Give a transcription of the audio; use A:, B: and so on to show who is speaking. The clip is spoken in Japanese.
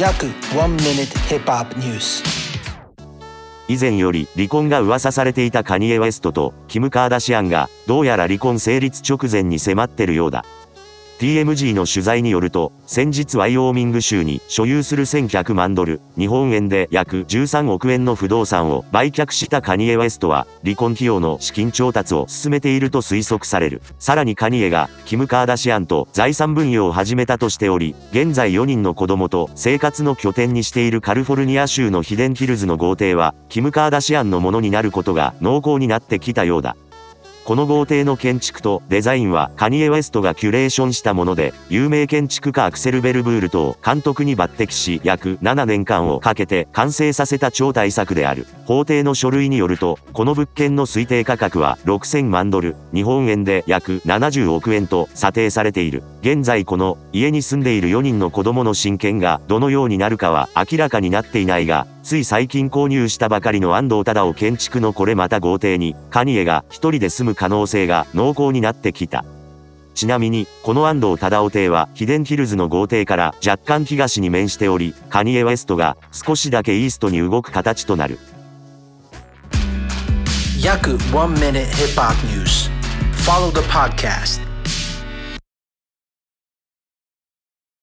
A: 約1 minute hip hop news
B: 以前より離婚が噂されていたカニエ・ウェストとキム・カーダシアンがどうやら離婚成立直前に迫ってるようだ。TMG の取材によると、先日ワイオーミング州に所有する1100万ドル、日本円で約13億円の不動産を売却したカニエ・ウェストは、離婚費用の資金調達を進めていると推測される。さらにカニエが、キム・カーダシアンと財産分与を始めたとしており、現在4人の子供と生活の拠点にしているカリフォルニア州のヒデンヒルズの豪邸は、キム・カーダシアンのものになることが濃厚になってきたようだ。この豪邸の建築とデザインはカニエ・ウェストがキュレーションしたもので、有名建築家アクセル・ベルブールと監督に抜擢し、約7年間をかけて完成させた超大作である。法廷の書類によると、この物件の推定価格は6000万ドル、日本円で約70億円と査定されている。現在この家に住んでいる4人の子供の親権がどのようになるかは明らかになっていないが、つい最近購入したばかりの安藤忠雄建築のこれまた豪邸に、カニエが一人で住む可能性が濃厚になってきた。ちなみに、この安藤忠雄邸は、ヒデンヒルズの豪邸から若干東に面しており、カニエ・ウェストが少しだけイーストに動く形となる。
A: 約1 minute hip hop news Follow the podcast